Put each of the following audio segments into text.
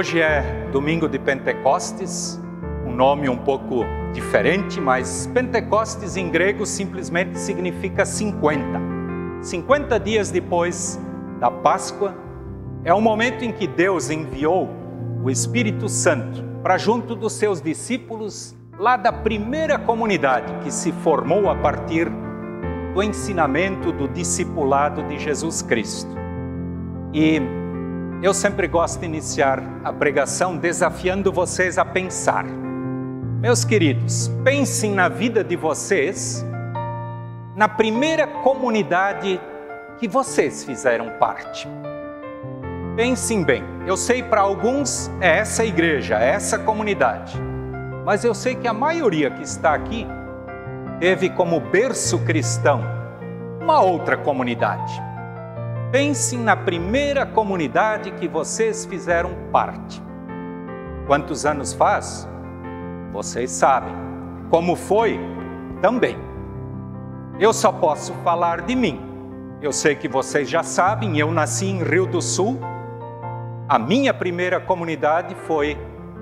Hoje é domingo de Pentecostes, um nome um pouco diferente, mas Pentecostes em grego simplesmente significa 50. 50 dias depois da Páscoa é o momento em que Deus enviou o Espírito Santo para junto dos seus discípulos lá da primeira comunidade que se formou a partir do ensinamento do discipulado de Jesus Cristo. E eu sempre gosto de iniciar a pregação desafiando vocês a pensar. Meus queridos, pensem na vida de vocês, na primeira comunidade que vocês fizeram parte. Pensem bem, eu sei para alguns é essa igreja, é essa comunidade, mas eu sei que a maioria que está aqui teve como berço cristão uma outra comunidade. Pensem na primeira comunidade que vocês fizeram parte. Quantos anos faz? Vocês sabem. Como foi? Também. Eu só posso falar de mim. Eu sei que vocês já sabem, eu nasci em Rio do Sul. A minha primeira comunidade foi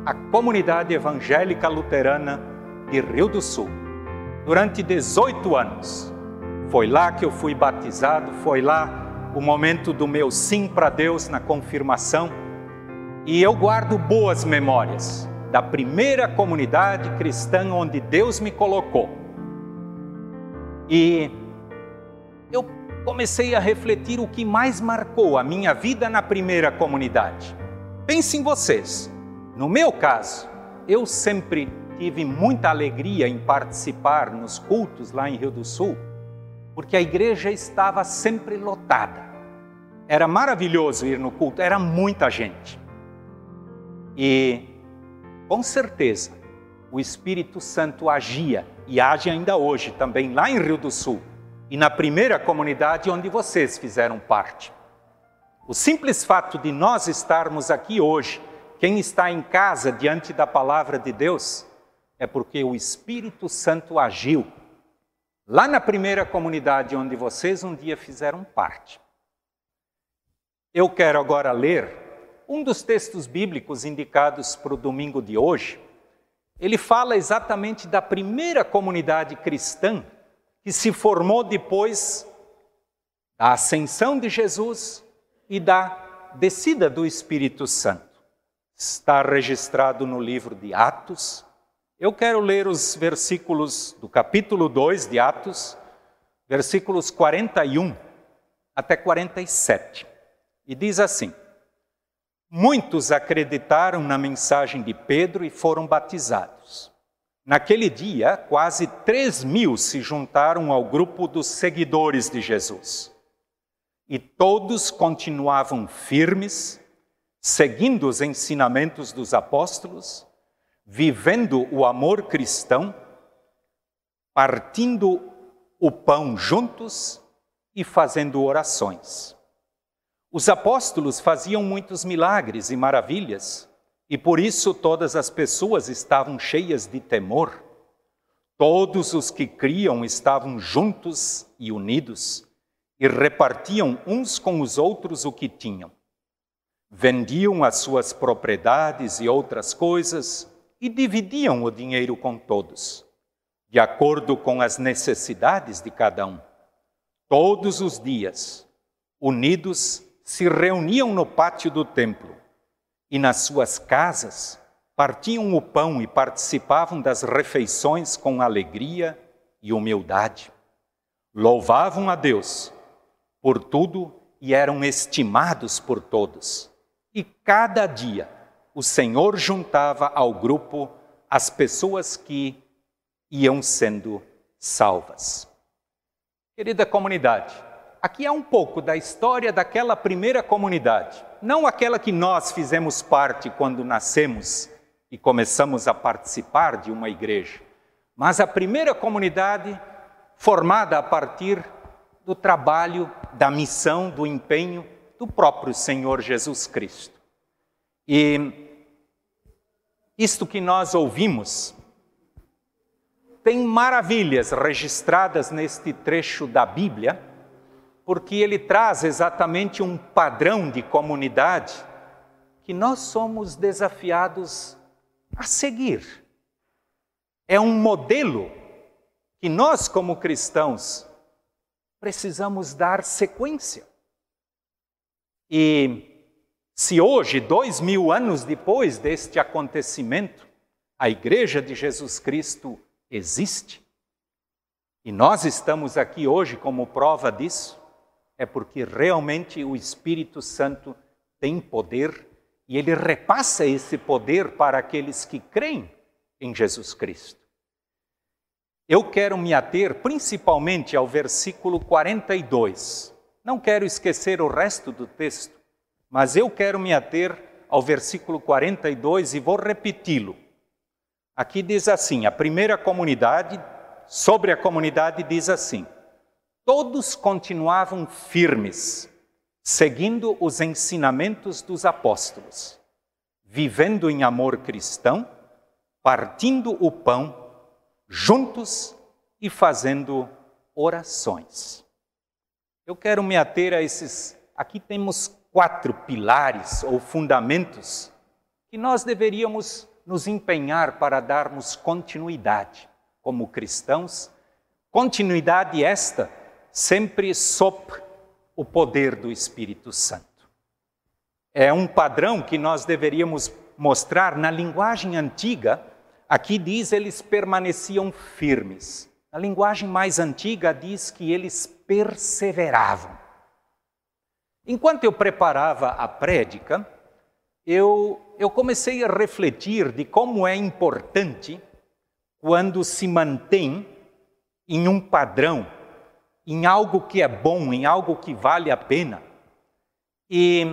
a Comunidade Evangélica Luterana de Rio do Sul. Durante 18 anos. Foi lá que eu fui batizado, foi lá o momento do meu sim para Deus na confirmação. E eu guardo boas memórias da primeira comunidade cristã onde Deus me colocou. E eu comecei a refletir o que mais marcou a minha vida na primeira comunidade. Pensem vocês, no meu caso, eu sempre tive muita alegria em participar nos cultos lá em Rio do Sul porque a igreja estava sempre lotada. Era maravilhoso ir no culto, era muita gente. E, com certeza, o Espírito Santo agia e age ainda hoje também lá em Rio do Sul e na primeira comunidade onde vocês fizeram parte. O simples fato de nós estarmos aqui hoje, quem está em casa diante da palavra de Deus, é porque o Espírito Santo agiu lá na primeira comunidade onde vocês um dia fizeram parte. Eu quero agora ler um dos textos bíblicos indicados para o domingo de hoje. Ele fala exatamente da primeira comunidade cristã que se formou depois da ascensão de Jesus e da descida do Espírito Santo. Está registrado no livro de Atos, eu quero ler os versículos do capítulo 2 de Atos, versículos 41 até 47. E diz assim: Muitos acreditaram na mensagem de Pedro e foram batizados. Naquele dia, quase três mil se juntaram ao grupo dos seguidores de Jesus. E todos continuavam firmes, seguindo os ensinamentos dos apóstolos vivendo o amor cristão, partindo o pão juntos e fazendo orações. Os apóstolos faziam muitos milagres e maravilhas, e por isso todas as pessoas estavam cheias de temor. Todos os que criam estavam juntos e unidos e repartiam uns com os outros o que tinham. Vendiam as suas propriedades e outras coisas e dividiam o dinheiro com todos, de acordo com as necessidades de cada um. Todos os dias, unidos, se reuniam no pátio do templo e nas suas casas partiam o pão e participavam das refeições com alegria e humildade. Louvavam a Deus por tudo e eram estimados por todos. E cada dia o Senhor juntava ao grupo as pessoas que iam sendo salvas. Querida comunidade, aqui é um pouco da história daquela primeira comunidade, não aquela que nós fizemos parte quando nascemos e começamos a participar de uma igreja, mas a primeira comunidade formada a partir do trabalho, da missão, do empenho do próprio Senhor Jesus Cristo. E isto que nós ouvimos tem maravilhas registradas neste trecho da Bíblia, porque ele traz exatamente um padrão de comunidade que nós somos desafiados a seguir. É um modelo que nós, como cristãos, precisamos dar sequência. E se hoje, dois mil anos depois deste acontecimento, a Igreja de Jesus Cristo existe, e nós estamos aqui hoje como prova disso, é porque realmente o Espírito Santo tem poder e ele repassa esse poder para aqueles que creem em Jesus Cristo. Eu quero me ater principalmente ao versículo 42. Não quero esquecer o resto do texto, mas eu quero me ater ao versículo 42 e vou repeti-lo. Aqui diz assim: a primeira comunidade, sobre a comunidade, diz assim: todos continuavam firmes, seguindo os ensinamentos dos apóstolos, vivendo em amor cristão, partindo o pão juntos e fazendo orações. Eu quero me ater a esses. Aqui temos quatro pilares ou fundamentos que nós deveríamos nos empenhar para darmos continuidade como cristãos. Continuidade esta sempre sob o poder do Espírito Santo. É um padrão que nós deveríamos mostrar na linguagem antiga Aqui diz eles permaneciam firmes. Na linguagem mais antiga diz que eles perseveravam. Enquanto eu preparava a prédica, eu, eu comecei a refletir de como é importante quando se mantém em um padrão, em algo que é bom, em algo que vale a pena. E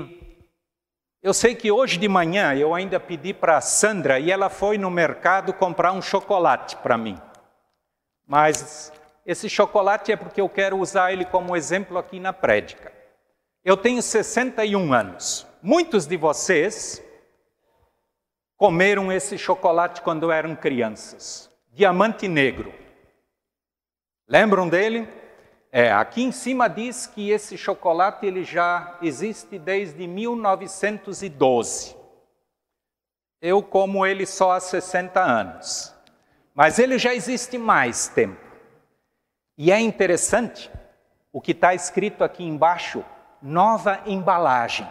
eu sei que hoje de manhã eu ainda pedi para Sandra e ela foi no mercado comprar um chocolate para mim. Mas esse chocolate é porque eu quero usar ele como exemplo aqui na prédica. Eu tenho 61 anos. Muitos de vocês comeram esse chocolate quando eram crianças. Diamante negro. Lembram dele? É, aqui em cima diz que esse chocolate ele já existe desde 1912. Eu como ele só há 60 anos. Mas ele já existe mais tempo. E é interessante o que está escrito aqui embaixo, nova embalagem.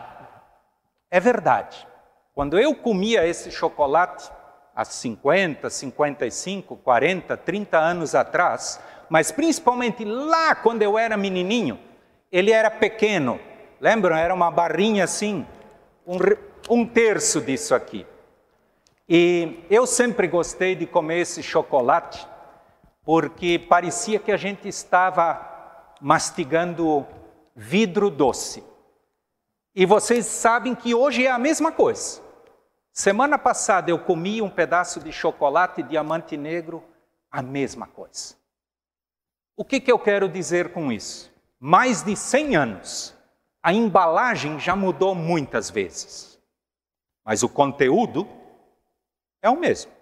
É verdade. Quando eu comia esse chocolate, há 50, 55, 40, 30 anos atrás, mas principalmente lá quando eu era menininho, ele era pequeno. Lembram? Era uma barrinha assim, um, um terço disso aqui. E eu sempre gostei de comer esse chocolate, porque parecia que a gente estava mastigando vidro doce. E vocês sabem que hoje é a mesma coisa. Semana passada eu comi um pedaço de chocolate diamante negro, a mesma coisa. O que, que eu quero dizer com isso? Mais de 100 anos, a embalagem já mudou muitas vezes, mas o conteúdo é o mesmo.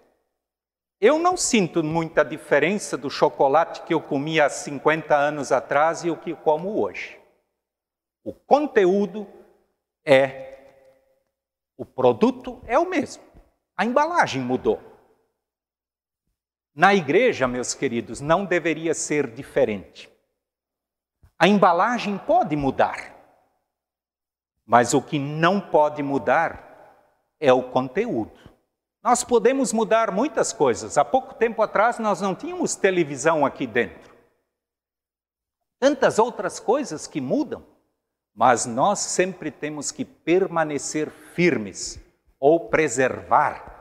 Eu não sinto muita diferença do chocolate que eu comia há 50 anos atrás e o que como hoje. O conteúdo é o produto é o mesmo. A embalagem mudou. Na igreja, meus queridos, não deveria ser diferente. A embalagem pode mudar, mas o que não pode mudar é o conteúdo. Nós podemos mudar muitas coisas. Há pouco tempo atrás nós não tínhamos televisão aqui dentro. Tantas outras coisas que mudam, mas nós sempre temos que permanecer firmes ou preservar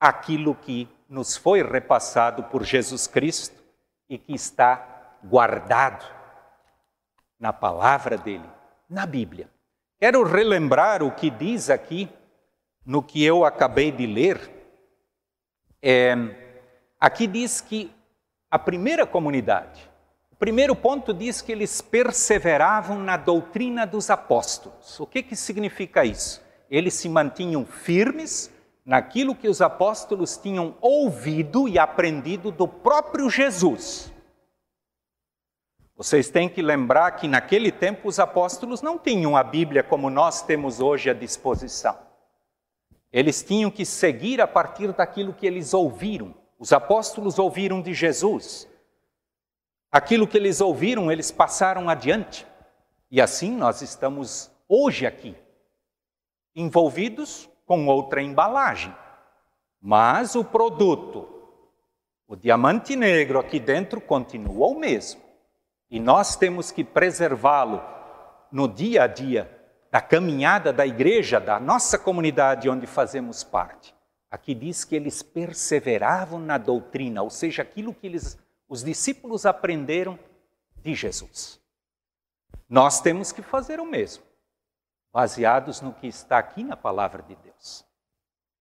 aquilo que nos foi repassado por Jesus Cristo e que está guardado na palavra dele, na Bíblia. Quero relembrar o que diz aqui no que eu acabei de ler. É, aqui diz que a primeira comunidade, o primeiro ponto diz que eles perseveravam na doutrina dos apóstolos. O que, que significa isso? Eles se mantinham firmes naquilo que os apóstolos tinham ouvido e aprendido do próprio Jesus. Vocês têm que lembrar que naquele tempo os apóstolos não tinham a Bíblia como nós temos hoje à disposição. Eles tinham que seguir a partir daquilo que eles ouviram. Os apóstolos ouviram de Jesus. Aquilo que eles ouviram, eles passaram adiante. E assim nós estamos hoje aqui, envolvidos com outra embalagem. Mas o produto, o diamante negro aqui dentro, continua o mesmo. E nós temos que preservá-lo no dia a dia da caminhada da igreja, da nossa comunidade onde fazemos parte. Aqui diz que eles perseveravam na doutrina, ou seja, aquilo que eles, os discípulos aprenderam de Jesus. Nós temos que fazer o mesmo, baseados no que está aqui na palavra de Deus.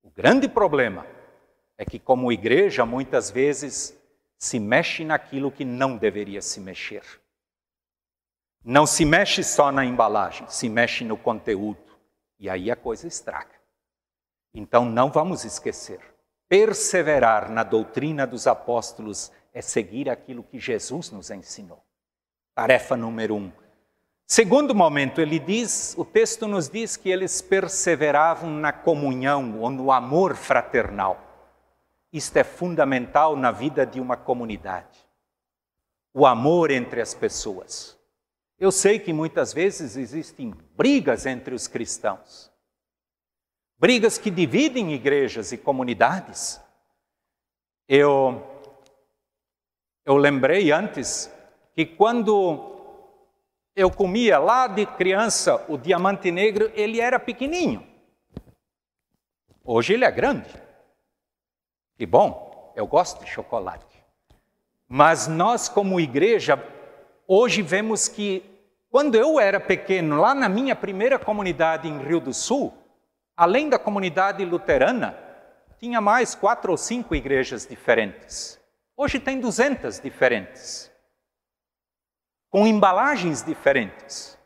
O grande problema é que, como igreja, muitas vezes se mexe naquilo que não deveria se mexer. Não se mexe só na embalagem, se mexe no conteúdo. E aí a coisa estraga. Então não vamos esquecer. Perseverar na doutrina dos apóstolos é seguir aquilo que Jesus nos ensinou. Tarefa número um. Segundo momento, ele diz, o texto nos diz que eles perseveravam na comunhão ou no amor fraternal. Isto é fundamental na vida de uma comunidade. O amor entre as pessoas. Eu sei que muitas vezes existem brigas entre os cristãos. Brigas que dividem igrejas e comunidades. Eu eu lembrei antes que quando eu comia lá de criança o diamante negro, ele era pequenininho. Hoje ele é grande. E bom, eu gosto de chocolate. Mas nós, como igreja, hoje vemos que, quando eu era pequeno, lá na minha primeira comunidade em Rio do Sul, além da comunidade luterana, tinha mais quatro ou cinco igrejas diferentes. Hoje tem duzentas diferentes, com embalagens diferentes.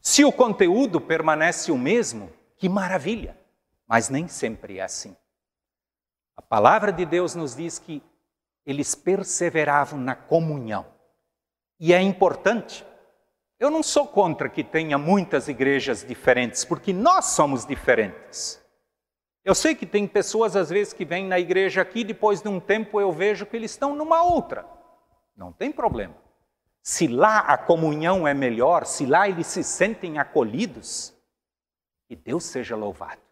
Se o conteúdo permanece o mesmo, que maravilha, mas nem sempre é assim. A palavra de Deus nos diz que eles perseveravam na comunhão. E é importante. Eu não sou contra que tenha muitas igrejas diferentes, porque nós somos diferentes. Eu sei que tem pessoas, às vezes, que vêm na igreja aqui, depois de um tempo eu vejo que eles estão numa outra. Não tem problema. Se lá a comunhão é melhor, se lá eles se sentem acolhidos, que Deus seja louvado,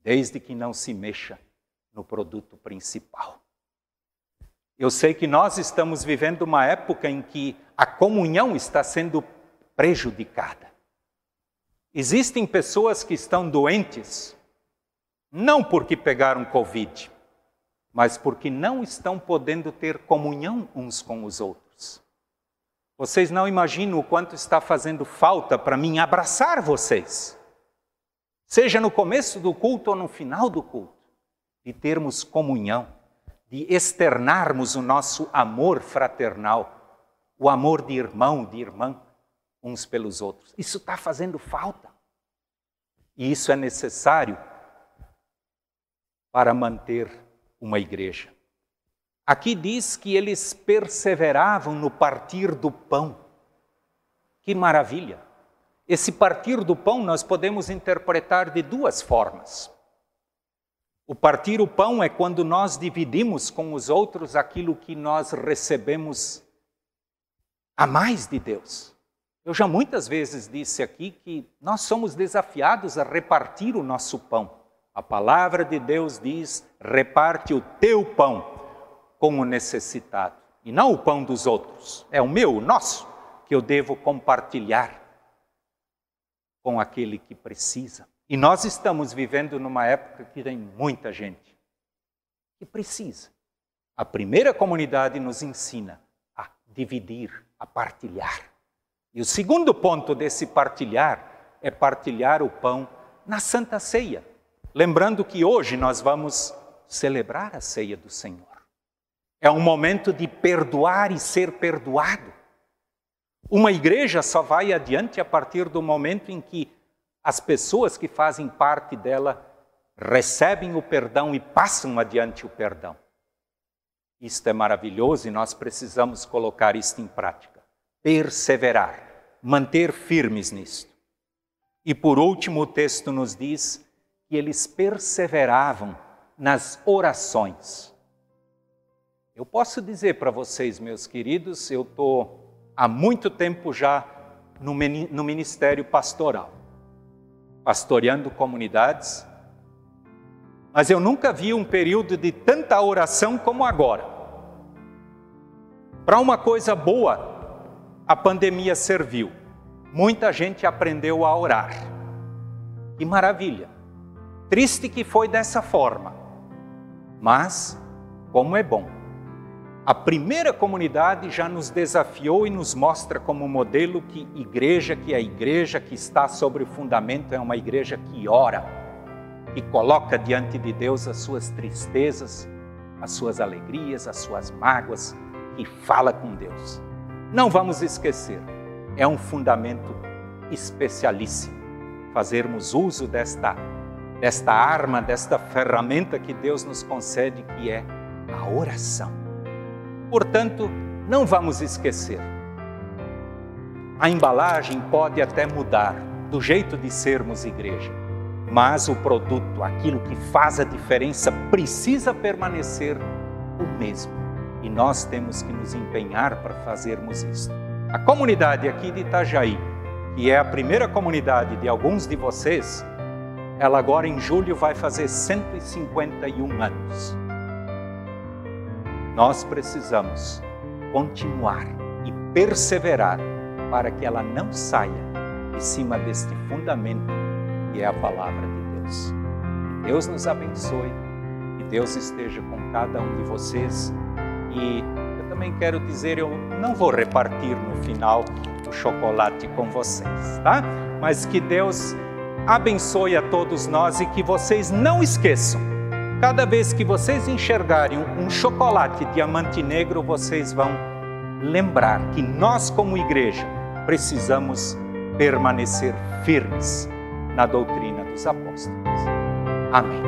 desde que não se mexa no produto principal. Eu sei que nós estamos vivendo uma época em que a comunhão está sendo prejudicada. Existem pessoas que estão doentes, não porque pegaram Covid, mas porque não estão podendo ter comunhão uns com os outros. Vocês não imaginam o quanto está fazendo falta para mim abraçar vocês, seja no começo do culto ou no final do culto de termos comunhão, de externarmos o nosso amor fraternal, o amor de irmão, de irmã, uns pelos outros. Isso está fazendo falta. E isso é necessário para manter uma igreja. Aqui diz que eles perseveravam no partir do pão. Que maravilha! Esse partir do pão nós podemos interpretar de duas formas. O partir o pão é quando nós dividimos com os outros aquilo que nós recebemos a mais de Deus. Eu já muitas vezes disse aqui que nós somos desafiados a repartir o nosso pão. A palavra de Deus diz: reparte o teu pão com o necessitado, e não o pão dos outros. É o meu, o nosso, que eu devo compartilhar com aquele que precisa. E nós estamos vivendo numa época que tem muita gente que precisa. A primeira comunidade nos ensina a dividir, a partilhar. E o segundo ponto desse partilhar é partilhar o pão na Santa Ceia. Lembrando que hoje nós vamos celebrar a ceia do Senhor. É um momento de perdoar e ser perdoado. Uma igreja só vai adiante a partir do momento em que as pessoas que fazem parte dela recebem o perdão e passam adiante o perdão. Isto é maravilhoso e nós precisamos colocar isto em prática. Perseverar, manter firmes nisto. E por último, o texto nos diz que eles perseveravam nas orações. Eu posso dizer para vocês, meus queridos, eu estou há muito tempo já no ministério pastoral, pastoreando comunidades, mas eu nunca vi um período de tanta oração como agora. Para uma coisa boa, a pandemia serviu. Muita gente aprendeu a orar. Que maravilha! Triste que foi dessa forma, mas como é bom. A primeira comunidade já nos desafiou e nos mostra como modelo que igreja, que a igreja que está sobre o fundamento é uma igreja que ora, que coloca diante de Deus as suas tristezas, as suas alegrias, as suas mágoas, e fala com Deus. Não vamos esquecer, é um fundamento especialíssimo fazermos uso desta, desta arma, desta ferramenta que Deus nos concede, que é a oração. Portanto, não vamos esquecer. A embalagem pode até mudar do jeito de sermos igreja, mas o produto, aquilo que faz a diferença, precisa permanecer o mesmo e nós temos que nos empenhar para fazermos isso. A comunidade aqui de Itajaí, que é a primeira comunidade de alguns de vocês, ela agora em julho vai fazer 151 anos. Nós precisamos continuar e perseverar para que ela não saia de cima deste fundamento que é a palavra de Deus. Deus nos abençoe e Deus esteja com cada um de vocês e eu também quero dizer, eu não vou repartir no final o chocolate com vocês, tá? Mas que Deus abençoe a todos nós e que vocês não esqueçam. Cada vez que vocês enxergarem um chocolate diamante negro, vocês vão lembrar que nós, como igreja, precisamos permanecer firmes na doutrina dos apóstolos. Amém.